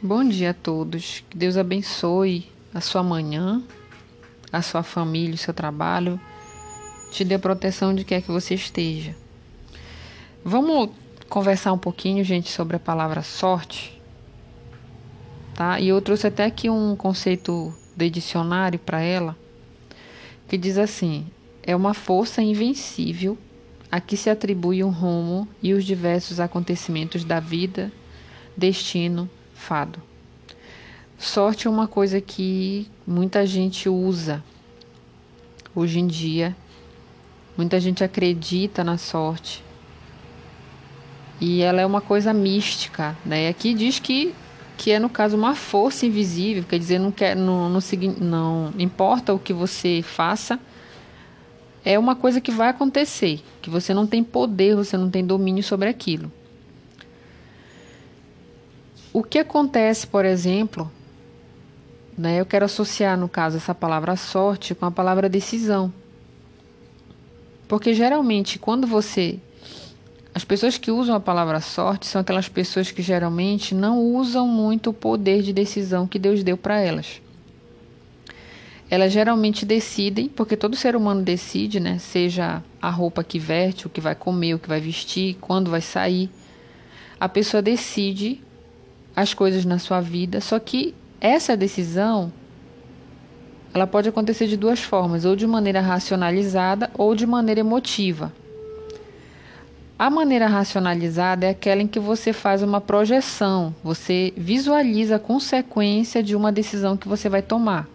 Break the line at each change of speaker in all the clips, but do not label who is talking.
Bom dia a todos. Que Deus abençoe a sua manhã, a sua família, o seu trabalho. Te dê proteção de quer que você esteja. Vamos conversar um pouquinho, gente, sobre a palavra sorte. Tá? E eu trouxe até aqui um conceito de dicionário para ela, que diz assim: é uma força invencível a que se atribui o rumo e os diversos acontecimentos da vida, destino, fado. Sorte é uma coisa que muita gente usa hoje em dia. Muita gente acredita na sorte. E ela é uma coisa mística, né? Aqui diz que que é no caso uma força invisível, quer dizer, não quer não, não, não importa o que você faça, é uma coisa que vai acontecer, que você não tem poder, você não tem domínio sobre aquilo. O que acontece, por exemplo, né, eu quero associar, no caso, essa palavra sorte com a palavra decisão. Porque geralmente, quando você. As pessoas que usam a palavra sorte são aquelas pessoas que geralmente não usam muito o poder de decisão que Deus deu para elas. Elas geralmente decidem, porque todo ser humano decide, né? Seja a roupa que veste, o que vai comer, o que vai vestir, quando vai sair. A pessoa decide as coisas na sua vida, só que essa decisão ela pode acontecer de duas formas, ou de maneira racionalizada ou de maneira emotiva. A maneira racionalizada é aquela em que você faz uma projeção, você visualiza a consequência de uma decisão que você vai tomar.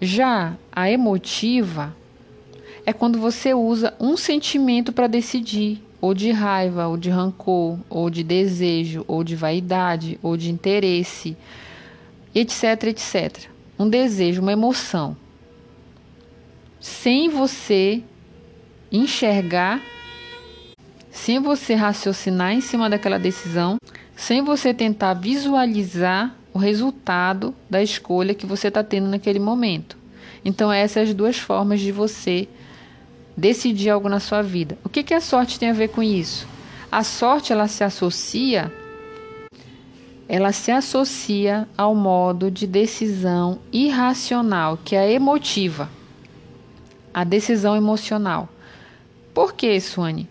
Já a emotiva é quando você usa um sentimento para decidir ou de raiva, ou de rancor, ou de desejo, ou de vaidade, ou de interesse, etc, etc. Um desejo, uma emoção. Sem você enxergar, sem você raciocinar em cima daquela decisão, sem você tentar visualizar o resultado da escolha que você está tendo naquele momento. Então, essas duas formas de você decidir algo na sua vida. O que, que a sorte tem a ver com isso? A sorte ela se associa ela se associa ao modo de decisão irracional, que é emotiva, a decisão emocional. Por que, Suane?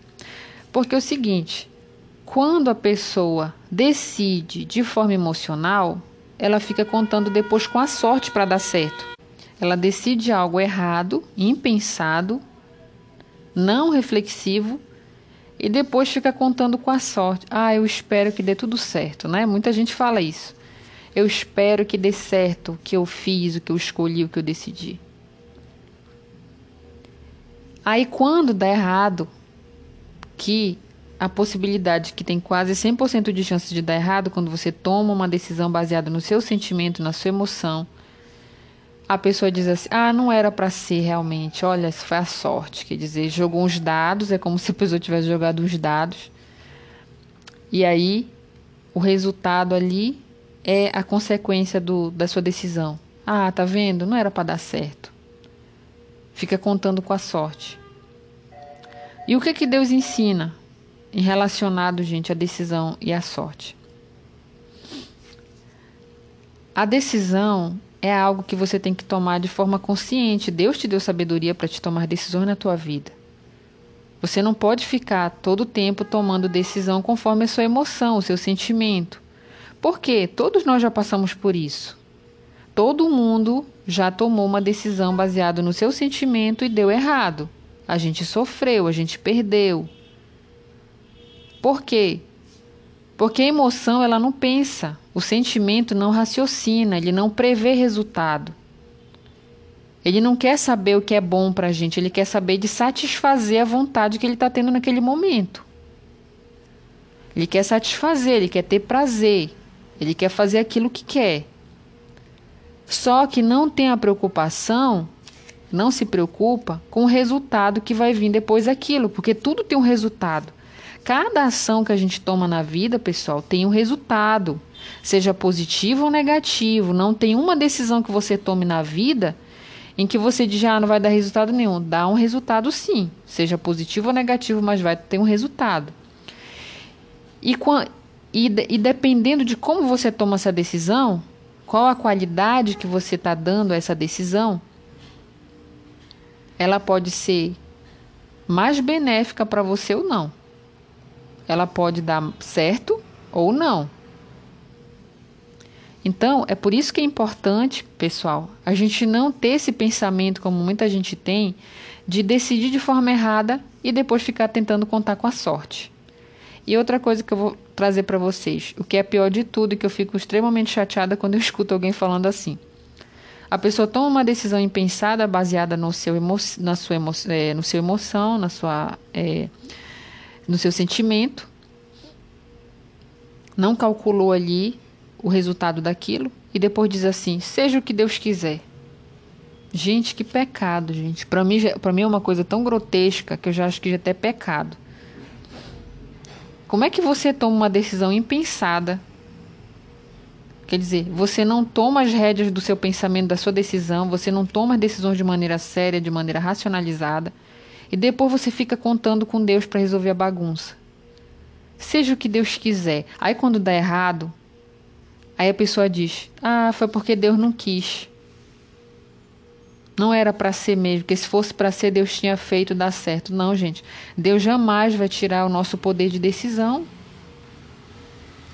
Porque é o seguinte, quando a pessoa decide de forma emocional, ela fica contando depois com a sorte para dar certo. Ela decide algo errado, impensado, não reflexivo e depois fica contando com a sorte. Ah, eu espero que dê tudo certo, né? Muita gente fala isso. Eu espero que dê certo o que eu fiz, o que eu escolhi, o que eu decidi. Aí quando dá errado, que a possibilidade que tem quase 100% de chance de dar errado quando você toma uma decisão baseada no seu sentimento, na sua emoção, a pessoa diz assim: ah, não era para ser realmente, olha, isso foi a sorte. Quer dizer, jogou uns dados, é como se a pessoa tivesse jogado uns dados. E aí, o resultado ali é a consequência do, da sua decisão. Ah, tá vendo? Não era para dar certo. Fica contando com a sorte. E o que que Deus ensina em relacionado, gente, à decisão e à sorte? A decisão é algo que você tem que tomar de forma consciente. Deus te deu sabedoria para te tomar decisões na tua vida. Você não pode ficar todo o tempo tomando decisão conforme a sua emoção, o seu sentimento. Por quê? Todos nós já passamos por isso. Todo mundo já tomou uma decisão baseada no seu sentimento e deu errado. A gente sofreu, a gente perdeu. Por quê? Porque a emoção ela não pensa, o sentimento não raciocina, ele não prevê resultado. Ele não quer saber o que é bom para a gente, ele quer saber de satisfazer a vontade que ele está tendo naquele momento. Ele quer satisfazer, ele quer ter prazer, ele quer fazer aquilo que quer. Só que não tem a preocupação, não se preocupa com o resultado que vai vir depois daquilo, porque tudo tem um resultado. Cada ação que a gente toma na vida, pessoal, tem um resultado, seja positivo ou negativo. Não tem uma decisão que você tome na vida em que você diz, ah, não vai dar resultado nenhum. Dá um resultado sim, seja positivo ou negativo, mas vai ter um resultado. E, E, e dependendo de como você toma essa decisão, qual a qualidade que você está dando a essa decisão, ela pode ser mais benéfica para você ou não. Ela pode dar certo ou não. Então, é por isso que é importante, pessoal, a gente não ter esse pensamento, como muita gente tem, de decidir de forma errada e depois ficar tentando contar com a sorte. E outra coisa que eu vou trazer para vocês, o que é pior de tudo e que eu fico extremamente chateada quando eu escuto alguém falando assim. A pessoa toma uma decisão impensada baseada no seu, emo na sua emo é, no seu emoção, na sua, é, no seu sentimento, não calculou ali o resultado daquilo e depois diz assim: seja o que Deus quiser. Gente, que pecado, gente. Para mim, para mim é uma coisa tão grotesca que eu já acho que já até é pecado. Como é que você toma uma decisão impensada? Quer dizer, você não toma as rédeas do seu pensamento, da sua decisão, você não toma as decisões de maneira séria, de maneira racionalizada, e depois você fica contando com Deus para resolver a bagunça. Seja o que Deus quiser. Aí quando dá errado, aí a pessoa diz: "Ah, foi porque Deus não quis". Não era para ser mesmo, porque se fosse para ser, Deus tinha feito dar certo. Não, gente. Deus jamais vai tirar o nosso poder de decisão.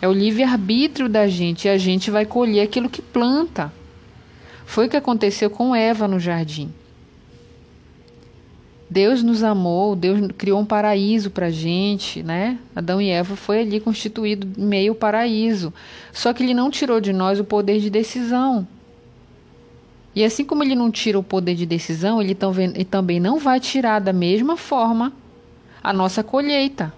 É o livre-arbítrio da gente e a gente vai colher aquilo que planta. Foi o que aconteceu com Eva no jardim. Deus nos amou, Deus criou um paraíso para gente, né? Adão e Eva foi ali constituído meio paraíso. Só que ele não tirou de nós o poder de decisão. E assim como ele não tira o poder de decisão, ele, também não vai tirar da mesma forma a nossa colheita.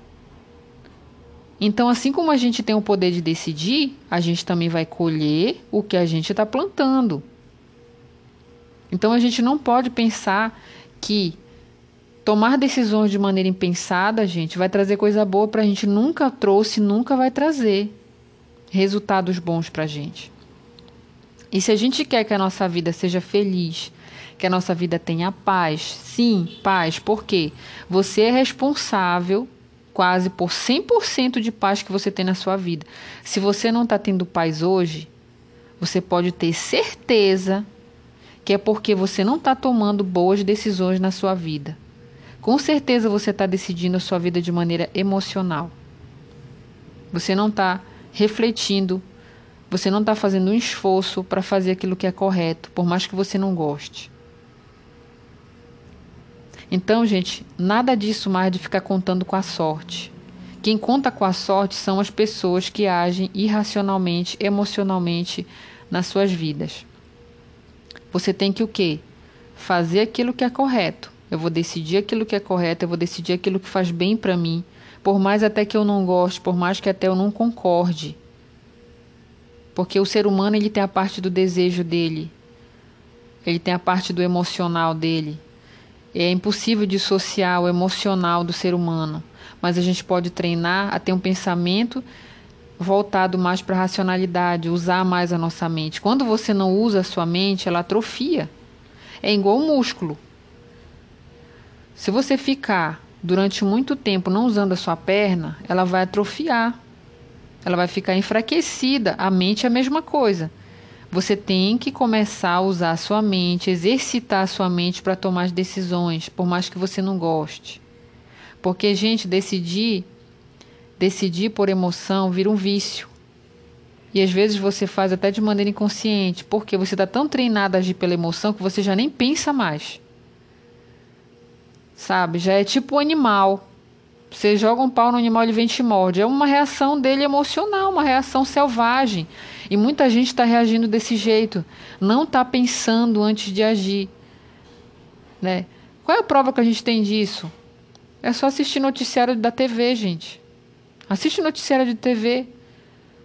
Então, assim como a gente tem o poder de decidir, a gente também vai colher o que a gente está plantando. Então, a gente não pode pensar que tomar decisões de maneira impensada, gente, vai trazer coisa boa para a gente. Nunca trouxe, nunca vai trazer resultados bons para a gente. E se a gente quer que a nossa vida seja feliz, que a nossa vida tenha paz, sim, paz, porque você é responsável quase por 100% de paz que você tem na sua vida. Se você não está tendo paz hoje, você pode ter certeza que é porque você não está tomando boas decisões na sua vida. Com certeza você está decidindo a sua vida de maneira emocional. Você não está refletindo você não está fazendo um esforço para fazer aquilo que é correto, por mais que você não goste. Então, gente, nada disso mais de ficar contando com a sorte. Quem conta com a sorte são as pessoas que agem irracionalmente, emocionalmente nas suas vidas. Você tem que o quê? Fazer aquilo que é correto. Eu vou decidir aquilo que é correto, eu vou decidir aquilo que faz bem para mim, por mais até que eu não goste, por mais que até eu não concorde. Porque o ser humano ele tem a parte do desejo dele, ele tem a parte do emocional dele. É impossível dissociar o emocional do ser humano, mas a gente pode treinar a ter um pensamento voltado mais para a racionalidade, usar mais a nossa mente. Quando você não usa a sua mente, ela atrofia. É igual um músculo. Se você ficar durante muito tempo não usando a sua perna, ela vai atrofiar ela vai ficar enfraquecida. A mente é a mesma coisa. Você tem que começar a usar a sua mente, exercitar a sua mente para tomar as decisões, por mais que você não goste. Porque, gente, decidir, decidir por emoção vira um vício. E às vezes você faz até de maneira inconsciente, porque você está tão treinado a agir pela emoção que você já nem pensa mais. Sabe? Já é tipo um animal. Você joga um pau no animal, ele vem e te morde. É uma reação dele emocional, uma reação selvagem. E muita gente está reagindo desse jeito. Não está pensando antes de agir. Né? Qual é a prova que a gente tem disso? É só assistir noticiário da TV, gente. Assiste noticiário de TV.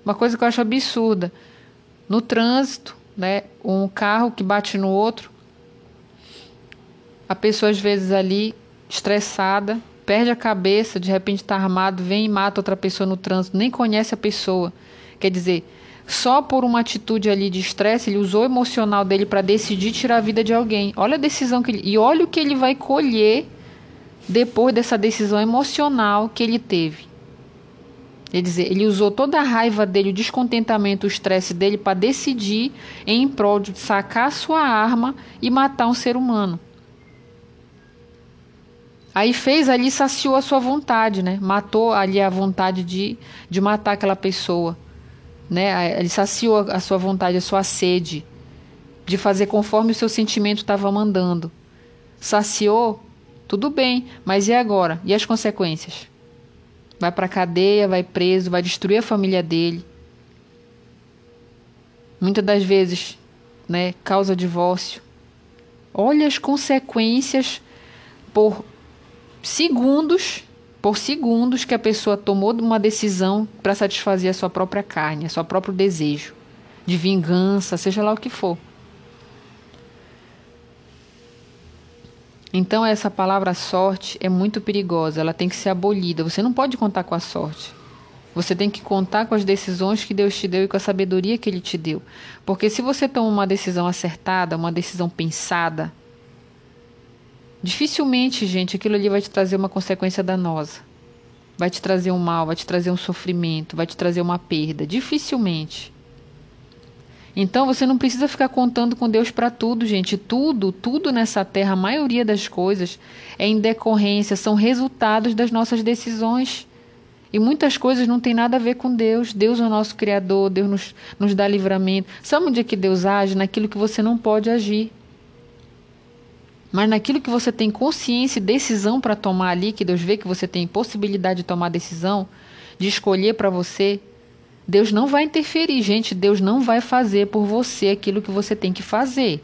Uma coisa que eu acho absurda. No trânsito, né? Um carro que bate no outro. A pessoa, às vezes, ali, estressada, perde a cabeça, de repente está armado, vem e mata outra pessoa no trânsito, nem conhece a pessoa. Quer dizer, só por uma atitude ali de estresse, ele usou o emocional dele para decidir tirar a vida de alguém. Olha a decisão que ele. E olha o que ele vai colher depois dessa decisão emocional que ele teve. Quer dizer, ele usou toda a raiva dele, o descontentamento, o estresse dele para decidir em prol de sacar sua arma e matar um ser humano. Aí fez ali, saciou a sua vontade, né? Matou ali a vontade de, de matar aquela pessoa. Né? Ele saciou a sua vontade, a sua sede de fazer conforme o seu sentimento estava mandando. Saciou, tudo bem, mas e agora? E as consequências? Vai para cadeia, vai preso, vai destruir a família dele. Muitas das vezes, né, causa divórcio. Olha as consequências por segundos, por segundos que a pessoa tomou uma decisão para satisfazer a sua própria carne, a seu próprio desejo de vingança, seja lá o que for. Então essa palavra sorte é muito perigosa, ela tem que ser abolida. Você não pode contar com a sorte. Você tem que contar com as decisões que Deus te deu e com a sabedoria que Ele te deu. Porque se você toma uma decisão acertada, uma decisão pensada, dificilmente, gente, aquilo ali vai te trazer uma consequência danosa. Vai te trazer um mal, vai te trazer um sofrimento, vai te trazer uma perda. Dificilmente. Então você não precisa ficar contando com Deus para tudo, gente. Tudo, tudo nessa terra, a maioria das coisas é em decorrência, são resultados das nossas decisões. E muitas coisas não tem nada a ver com Deus. Deus é o nosso Criador, Deus nos, nos dá livramento. Sabe onde é que Deus age? Naquilo que você não pode agir. Mas naquilo que você tem consciência e decisão para tomar ali, que Deus vê que você tem possibilidade de tomar decisão, de escolher para você, Deus não vai interferir, gente. Deus não vai fazer por você aquilo que você tem que fazer.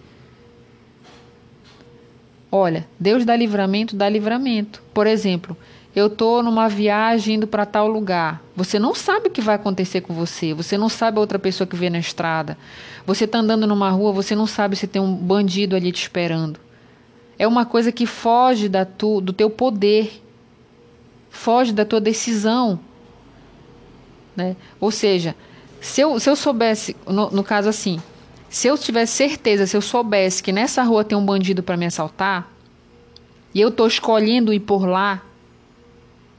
Olha, Deus dá livramento, dá livramento. Por exemplo, eu estou numa viagem indo para tal lugar. Você não sabe o que vai acontecer com você. Você não sabe a outra pessoa que vê na estrada. Você está andando numa rua, você não sabe se tem um bandido ali te esperando. É uma coisa que foge da tu, do teu poder, foge da tua decisão. Né? Ou seja, se eu, se eu soubesse, no, no caso assim, se eu tivesse certeza, se eu soubesse que nessa rua tem um bandido para me assaltar, e eu estou escolhendo ir por lá,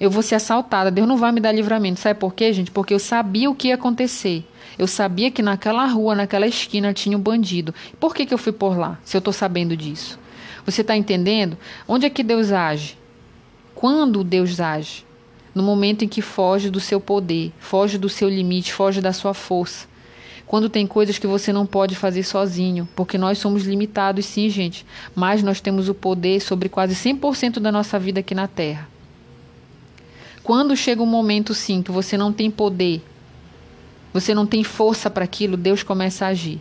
eu vou ser assaltada. Deus não vai me dar livramento. Sabe por quê, gente? Porque eu sabia o que ia acontecer. Eu sabia que naquela rua, naquela esquina, tinha um bandido. Por que, que eu fui por lá, se eu estou sabendo disso? Você está entendendo? Onde é que Deus age? Quando Deus age? no momento em que foge do seu poder, foge do seu limite, foge da sua força. Quando tem coisas que você não pode fazer sozinho, porque nós somos limitados, sim, gente, mas nós temos o poder sobre quase 100% da nossa vida aqui na Terra. Quando chega um momento, sim, que você não tem poder, você não tem força para aquilo, Deus começa a agir.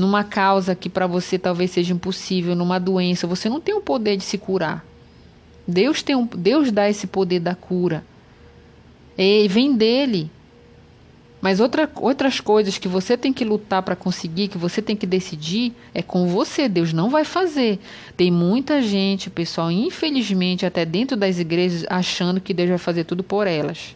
Numa causa que para você talvez seja impossível, numa doença, você não tem o poder de se curar. Deus tem um, Deus dá esse poder da cura. E vem dele. Mas outra, outras coisas que você tem que lutar para conseguir, que você tem que decidir, é com você. Deus não vai fazer. Tem muita gente, pessoal, infelizmente, até dentro das igrejas, achando que Deus vai fazer tudo por elas.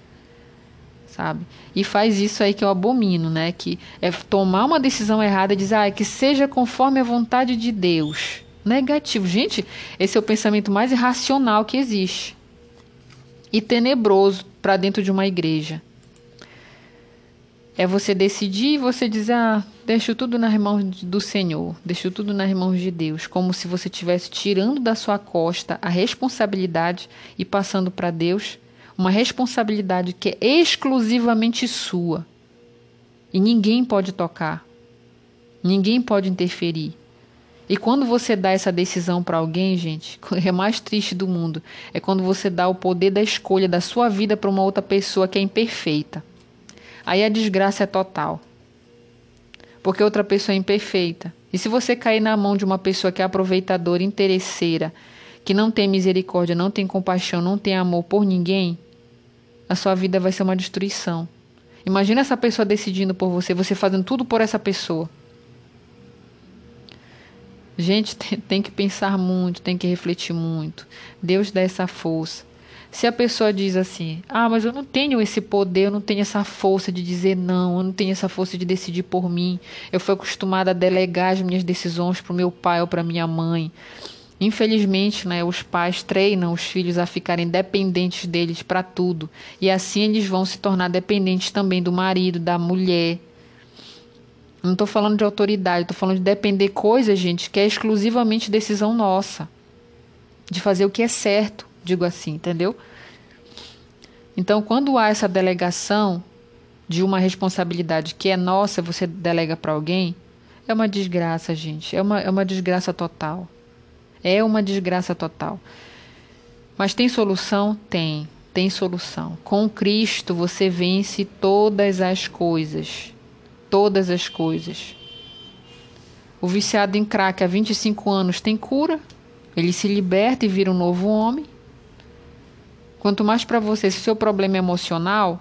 Sabe? E faz isso aí que eu abomino, né? Que é tomar uma decisão errada e dizer, ah, que seja conforme a vontade de Deus negativo. Gente, esse é o pensamento mais irracional que existe e tenebroso para dentro de uma igreja. É você decidir e você dizer, ah, deixo tudo nas mãos do Senhor, deixo tudo nas mãos de Deus, como se você estivesse tirando da sua costa a responsabilidade e passando para Deus uma responsabilidade que é exclusivamente sua. E ninguém pode tocar, ninguém pode interferir. E quando você dá essa decisão para alguém, gente, é mais triste do mundo. É quando você dá o poder da escolha da sua vida para uma outra pessoa que é imperfeita. Aí a desgraça é total. Porque outra pessoa é imperfeita. E se você cair na mão de uma pessoa que é aproveitadora, interesseira, que não tem misericórdia, não tem compaixão, não tem amor por ninguém, a sua vida vai ser uma destruição. Imagina essa pessoa decidindo por você, você fazendo tudo por essa pessoa. Gente, tem que pensar muito, tem que refletir muito. Deus dá essa força. Se a pessoa diz assim: Ah, mas eu não tenho esse poder, eu não tenho essa força de dizer não, eu não tenho essa força de decidir por mim. Eu fui acostumada a delegar as minhas decisões para o meu pai ou para minha mãe. Infelizmente, né, os pais treinam os filhos a ficarem dependentes deles para tudo. E assim eles vão se tornar dependentes também do marido, da mulher. Não estou falando de autoridade, estou falando de depender coisas, gente, que é exclusivamente decisão nossa. De fazer o que é certo, digo assim, entendeu? Então, quando há essa delegação de uma responsabilidade que é nossa, você delega para alguém, é uma desgraça, gente. É uma, é uma desgraça total. É uma desgraça total. Mas tem solução? Tem. Tem solução. Com Cristo você vence todas as coisas. Todas as coisas. O viciado em crack há 25 anos tem cura. Ele se liberta e vira um novo homem. Quanto mais para você, se o seu problema é emocional,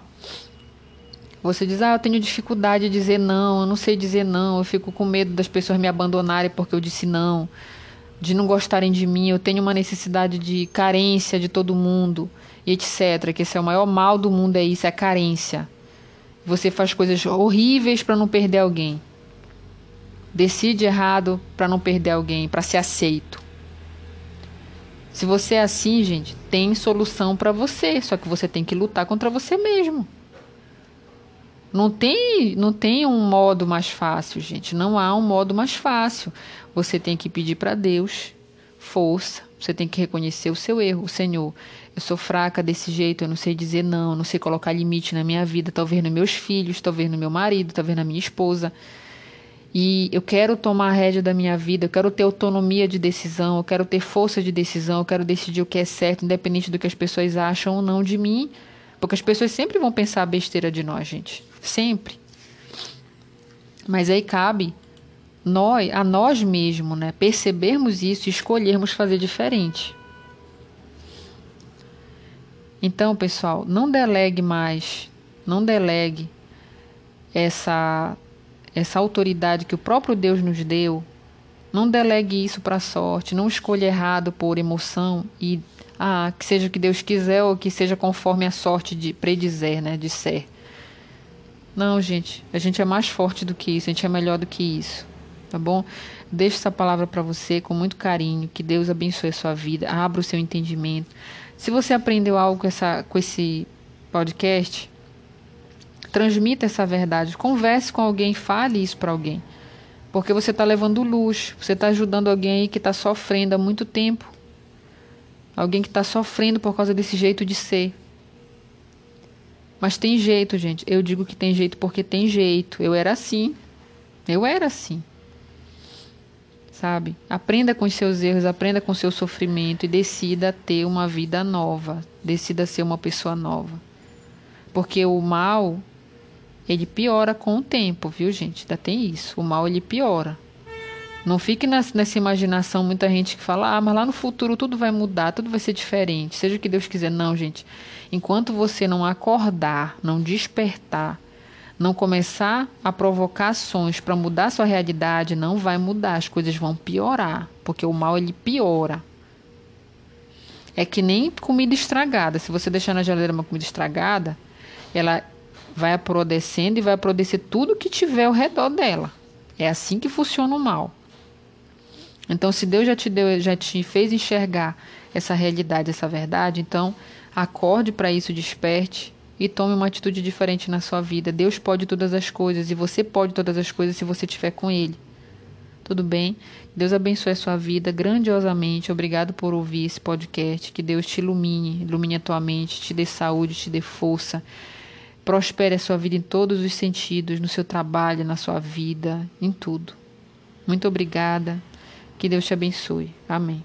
você diz, ah, eu tenho dificuldade de dizer não, eu não sei dizer não, eu fico com medo das pessoas me abandonarem porque eu disse não de não gostarem de mim, eu tenho uma necessidade de carência de todo mundo, e etc. Que esse é o maior mal do mundo, é isso, é a carência. Você faz coisas horríveis para não perder alguém. Decide errado para não perder alguém, para ser aceito. Se você é assim, gente, tem solução para você, só que você tem que lutar contra você mesmo. Não tem, não tem um modo mais fácil, gente. Não há um modo mais fácil. Você tem que pedir para Deus força. Você tem que reconhecer o seu erro. Senhor, eu sou fraca desse jeito, eu não sei dizer não, eu não sei colocar limite na minha vida, talvez nos meus filhos, talvez no meu marido, talvez na minha esposa. E eu quero tomar a rédea da minha vida, eu quero ter autonomia de decisão, eu quero ter força de decisão, eu quero decidir o que é certo, independente do que as pessoas acham ou não de mim, porque as pessoas sempre vão pensar besteira de nós, gente sempre. Mas aí cabe nós, a nós mesmos, né, percebermos isso e escolhermos fazer diferente. Então, pessoal, não delegue mais, não delegue essa essa autoridade que o próprio Deus nos deu. Não delegue isso para a sorte, não escolha errado por emoção e ah, que seja o que Deus quiser ou que seja conforme a sorte de predizer, né, de ser. Não, gente, a gente é mais forte do que isso, a gente é melhor do que isso, tá bom? Deixo essa palavra para você com muito carinho, que Deus abençoe a sua vida, abra o seu entendimento. Se você aprendeu algo com, essa, com esse podcast, transmita essa verdade, converse com alguém, fale isso para alguém. Porque você está levando luz, você está ajudando alguém aí que está sofrendo há muito tempo. Alguém que está sofrendo por causa desse jeito de ser. Mas tem jeito, gente. Eu digo que tem jeito porque tem jeito. Eu era assim. Eu era assim. Sabe? Aprenda com os seus erros, aprenda com o seu sofrimento e decida ter uma vida nova. Decida ser uma pessoa nova. Porque o mal, ele piora com o tempo, viu, gente? Ainda tem isso. O mal, ele piora. Não fique nessa imaginação, muita gente que fala, ah, mas lá no futuro tudo vai mudar, tudo vai ser diferente, seja o que Deus quiser. Não, gente. Enquanto você não acordar, não despertar, não começar a provocar ações para mudar sua realidade, não vai mudar, as coisas vão piorar, porque o mal ele piora. É que nem comida estragada. Se você deixar na geladeira uma comida estragada, ela vai aprodecendo e vai apodrecer tudo que tiver ao redor dela. É assim que funciona o mal. Então, se Deus já te deu, já te fez enxergar essa realidade, essa verdade, então acorde para isso, desperte e tome uma atitude diferente na sua vida. Deus pode todas as coisas e você pode todas as coisas se você estiver com Ele. Tudo bem? Deus abençoe a sua vida grandiosamente. Obrigado por ouvir esse podcast. Que Deus te ilumine, ilumine a tua mente, te dê saúde, te dê força. Prospere a sua vida em todos os sentidos, no seu trabalho, na sua vida, em tudo. Muito obrigada. Que Deus te abençoe. Amém.